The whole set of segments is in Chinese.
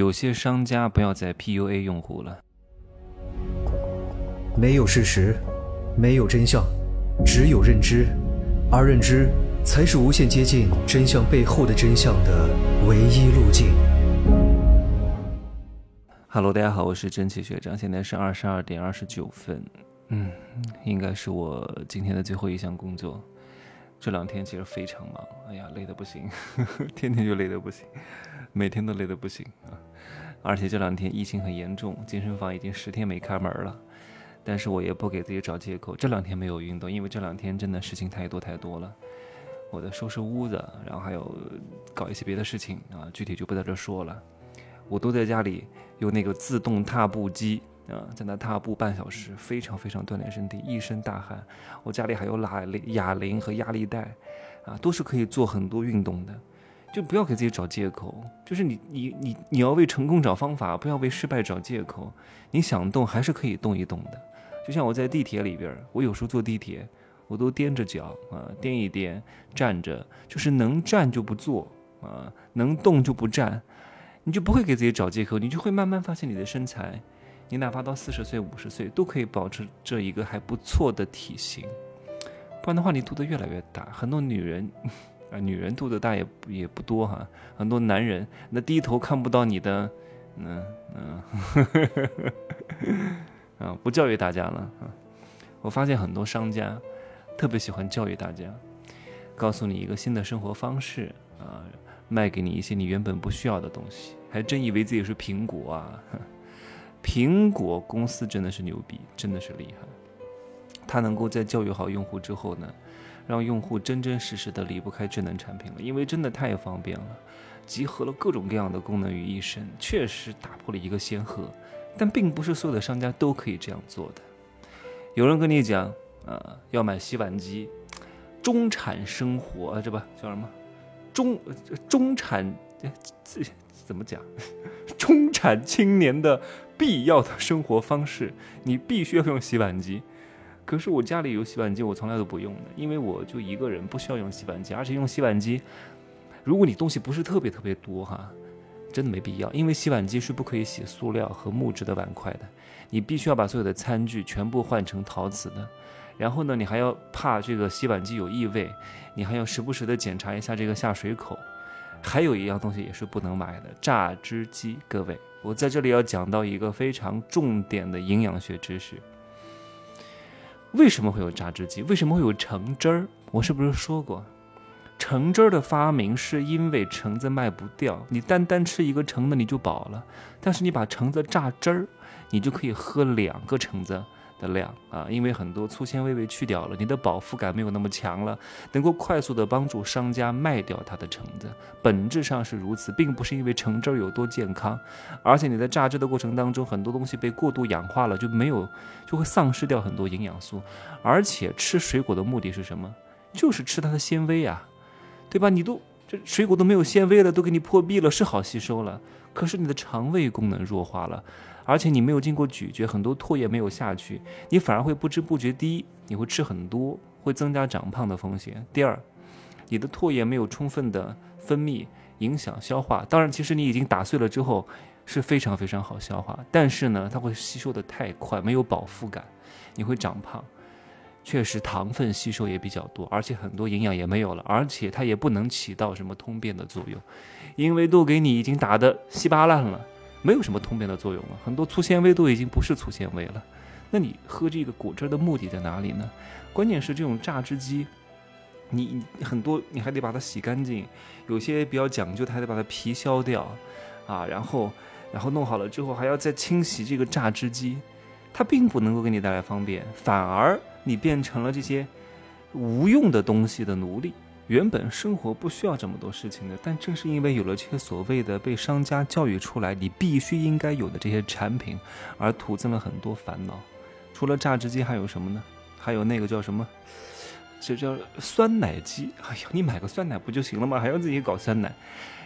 有些商家不要再 PUA 用户了。没有事实，没有真相，只有认知，而认知才是无限接近真相背后的真相的唯一路径。Hello，大家好，我是蒸汽学长，现在是二十二点二十九分，嗯，应该是我今天的最后一项工作。这两天其实非常忙，哎呀，累得不行，呵 呵天天就累得不行，每天都累得不行啊！而且这两天疫情很严重，健身房已经十天没开门了。但是我也不给自己找借口，这两天没有运动，因为这两天真的事情太多太多了。我在收拾屋子，然后还有搞一些别的事情啊，具体就不在这说了。我都在家里用那个自动踏步机啊，在那踏步半小时，非常非常锻炼身体，一身大汗。我家里还有哑铃、哑铃和压力带，啊，都是可以做很多运动的。就不要给自己找借口，就是你你你你要为成功找方法，不要为失败找借口。你想动还是可以动一动的。就像我在地铁里边，我有时候坐地铁，我都踮着脚啊，踮一踮，站着，就是能站就不坐啊，能动就不站。你就不会给自己找借口，你就会慢慢发现你的身材，你哪怕到四十岁、五十岁都可以保持这一个还不错的体型，不然的话你肚子越来越大。很多女人啊，女人肚子大也也不多哈，很多男人那低头看不到你的，嗯嗯，啊，不教育大家了啊。我发现很多商家特别喜欢教育大家，告诉你一个新的生活方式啊。卖给你一些你原本不需要的东西，还真以为自己是苹果啊！苹果公司真的是牛逼，真的是厉害。它能够在教育好用户之后呢，让用户真真实实的离不开智能产品了，因为真的太方便了，集合了各种各样的功能于一身，确实打破了一个先河。但并不是所有的商家都可以这样做的。有人跟你讲，啊，要买洗碗机，中产生活，这不叫什么？中中产，这怎么讲？中产青年的必要的生活方式，你必须要用洗碗机。可是我家里有洗碗机，我从来都不用的，因为我就一个人，不需要用洗碗机。而且用洗碗机，如果你东西不是特别特别多哈，真的没必要。因为洗碗机是不可以洗塑料和木质的碗筷的，你必须要把所有的餐具全部换成陶瓷的。然后呢，你还要怕这个洗碗机有异味，你还要时不时的检查一下这个下水口。还有一样东西也是不能买的，榨汁机。各位，我在这里要讲到一个非常重点的营养学知识。为什么会有榨汁机？为什么会有橙汁儿？我是不是说过，橙汁儿的发明是因为橙子卖不掉，你单单吃一个橙子你就饱了，但是你把橙子榨汁儿，你就可以喝两个橙子。的量啊，因为很多粗纤维被去掉了，你的饱腹感没有那么强了，能够快速的帮助商家卖掉它的橙子，本质上是如此，并不是因为橙汁有多健康，而且你在榨汁的过程当中，很多东西被过度氧化了，就没有就会丧失掉很多营养素，而且吃水果的目的是什么？就是吃它的纤维啊，对吧？你都这水果都没有纤维了，都给你破壁了，是好吸收了，可是你的肠胃功能弱化了。而且你没有经过咀嚼，很多唾液没有下去，你反而会不知不觉第一，你会吃很多，会增加长胖的风险。第二，你的唾液没有充分的分泌，影响消化。当然，其实你已经打碎了之后是非常非常好消化，但是呢，它会吸收的太快，没有饱腹感，你会长胖。确实，糖分吸收也比较多，而且很多营养也没有了，而且它也不能起到什么通便的作用，因为都给你已经打得稀巴烂了。没有什么通便的作用了，很多粗纤维都已经不是粗纤维了。那你喝这个果汁的目的在哪里呢？关键是这种榨汁机，你很多你还得把它洗干净，有些比较讲究，它还得把它皮削掉啊，然后然后弄好了之后还要再清洗这个榨汁机，它并不能够给你带来方便，反而你变成了这些无用的东西的奴隶。原本生活不需要这么多事情的，但正是因为有了这些所谓的被商家教育出来你必须应该有的这些产品，而徒增了很多烦恼。除了榨汁机还有什么呢？还有那个叫什么？就叫酸奶机。哎呀，你买个酸奶不就行了吗？还要自己搞酸奶，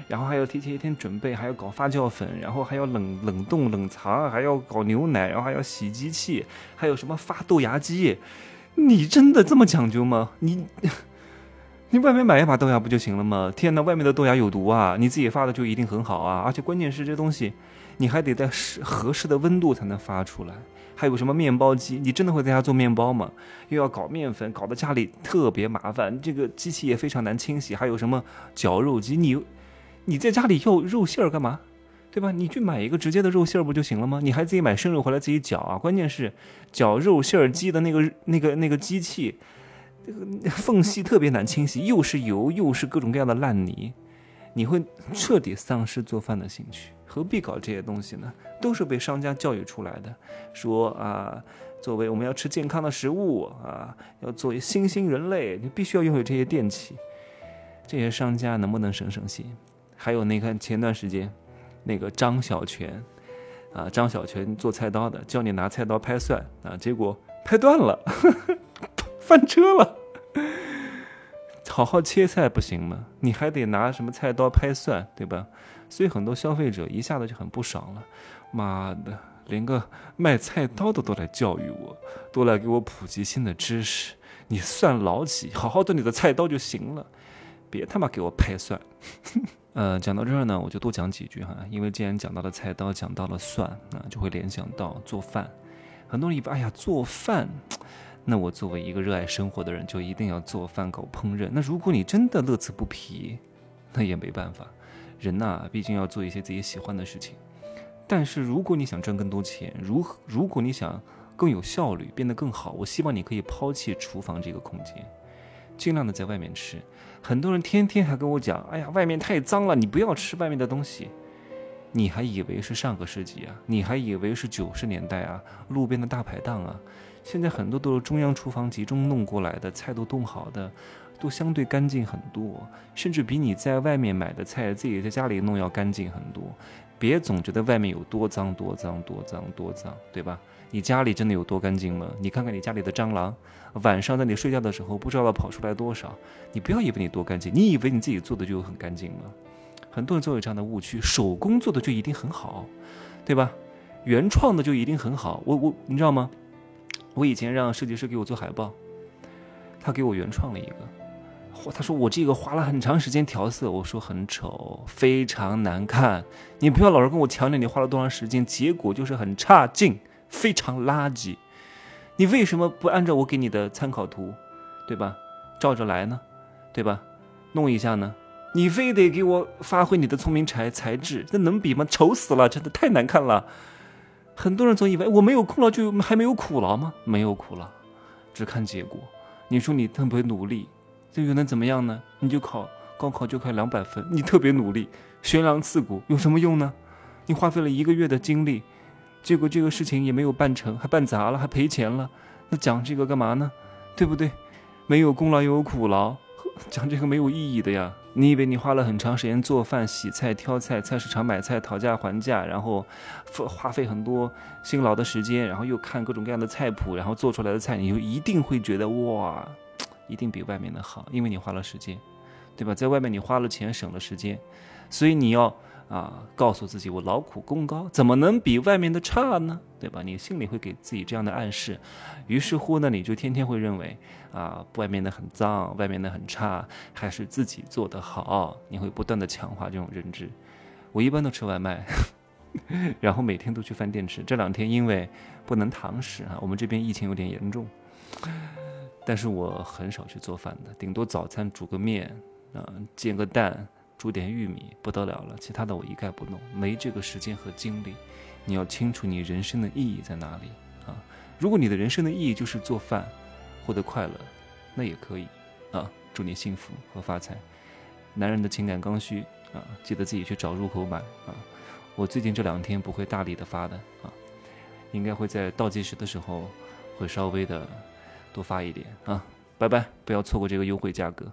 然后还要提前一天准备，还要搞发酵粉，然后还要冷冷冻冷藏，还要搞牛奶，然后还要洗机器，还有什么发豆芽机？你真的这么讲究吗？你？你外面买一把豆芽不就行了吗？天哪，外面的豆芽有毒啊！你自己发的就一定很好啊！而且关键是这东西，你还得在适合适的温度才能发出来。还有什么面包机？你真的会在家做面包吗？又要搞面粉，搞得家里特别麻烦。这个机器也非常难清洗。还有什么绞肉机？你你在家里要肉馅儿干嘛？对吧？你去买一个直接的肉馅儿不就行了吗？你还自己买生肉回来自己绞啊？关键是绞肉馅儿机的那个那个那个机器。这个缝隙特别难清洗，又是油又是各种各样的烂泥，你会彻底丧失做饭的兴趣。何必搞这些东西呢？都是被商家教育出来的，说啊，作为我们要吃健康的食物啊，要作为新兴人类，你必须要拥有这些电器。这些商家能不能省省心？还有那个前段时间，那个张小泉啊，张小泉做菜刀的，教你拿菜刀拍蒜啊，结果拍断了。翻车了，好好切菜不行吗？你还得拿什么菜刀拍蒜，对吧？所以很多消费者一下子就很不爽了。妈的，连个卖菜刀的都来教育我，都来给我普及新的知识。你算老几？好好做你的菜刀就行了，别他妈给我拍蒜。呃，讲到这儿呢，我就多讲几句哈，因为既然讲到了菜刀，讲到了蒜，啊，就会联想到做饭。很多人以为，哎呀，做饭。那我作为一个热爱生活的人，就一定要做饭搞烹饪。那如果你真的乐此不疲，那也没办法。人呐，毕竟要做一些自己喜欢的事情。但是如果你想赚更多钱，如如果你想更有效率，变得更好，我希望你可以抛弃厨房这个空间，尽量的在外面吃。很多人天天还跟我讲，哎呀，外面太脏了，你不要吃外面的东西。你还以为是上个世纪啊？你还以为是九十年代啊？路边的大排档啊？现在很多都是中央厨房集中弄过来的，菜都冻好的，都相对干净很多，甚至比你在外面买的菜自己在家里弄要干净很多。别总觉得外面有多脏多脏多脏多脏，对吧？你家里真的有多干净吗？你看看你家里的蟑螂，晚上在你睡觉的时候不知道跑出来多少。你不要以为你多干净，你以为你自己做的就很干净吗？很多人都有这样的误区，手工做的就一定很好，对吧？原创的就一定很好。我我你知道吗？我以前让设计师给我做海报，他给我原创了一个，他说我这个花了很长时间调色，我说很丑，非常难看。你不要老是跟我强调你花了多长时间，结果就是很差劲，非常垃圾。你为什么不按照我给你的参考图，对吧？照着来呢，对吧？弄一下呢？你非得给我发挥你的聪明才才智，那能比吗？丑死了，真的太难看了。很多人总以为我没有功劳就还没有苦劳吗？没有苦劳，只看结果。你说你特别努力，这又能怎么样呢？你就考高考就考两百分，你特别努力，悬梁刺股有什么用呢？你花费了一个月的精力，结果这个事情也没有办成，还办砸了，还赔钱了，那讲这个干嘛呢？对不对？没有功劳也有苦劳，讲这个没有意义的呀。你以为你花了很长时间做饭、洗菜、挑菜、菜市场买菜、讨价还价，然后花费很多辛劳的时间，然后又看各种各样的菜谱，然后做出来的菜，你就一定会觉得哇，一定比外面的好，因为你花了时间，对吧？在外面你花了钱，省了时间，所以你要。啊，告诉自己我劳苦功高，怎么能比外面的差呢？对吧？你心里会给自己这样的暗示，于是乎呢，你就天天会认为啊，外面的很脏，外面的很差，还是自己做的好。你会不断的强化这种认知。我一般都吃外卖，然后每天都去饭店吃。这两天因为不能堂食啊，我们这边疫情有点严重，但是我很少去做饭的，顶多早餐煮个面，啊，煎个蛋。煮点玉米不得了了，其他的我一概不弄，没这个时间和精力。你要清楚你人生的意义在哪里啊！如果你的人生的意义就是做饭，获得快乐，那也可以啊！祝你幸福和发财。男人的情感刚需啊，记得自己去找入口买啊！我最近这两天不会大力的发的啊，应该会在倒计时的时候会稍微的多发一点啊！拜拜，不要错过这个优惠价格。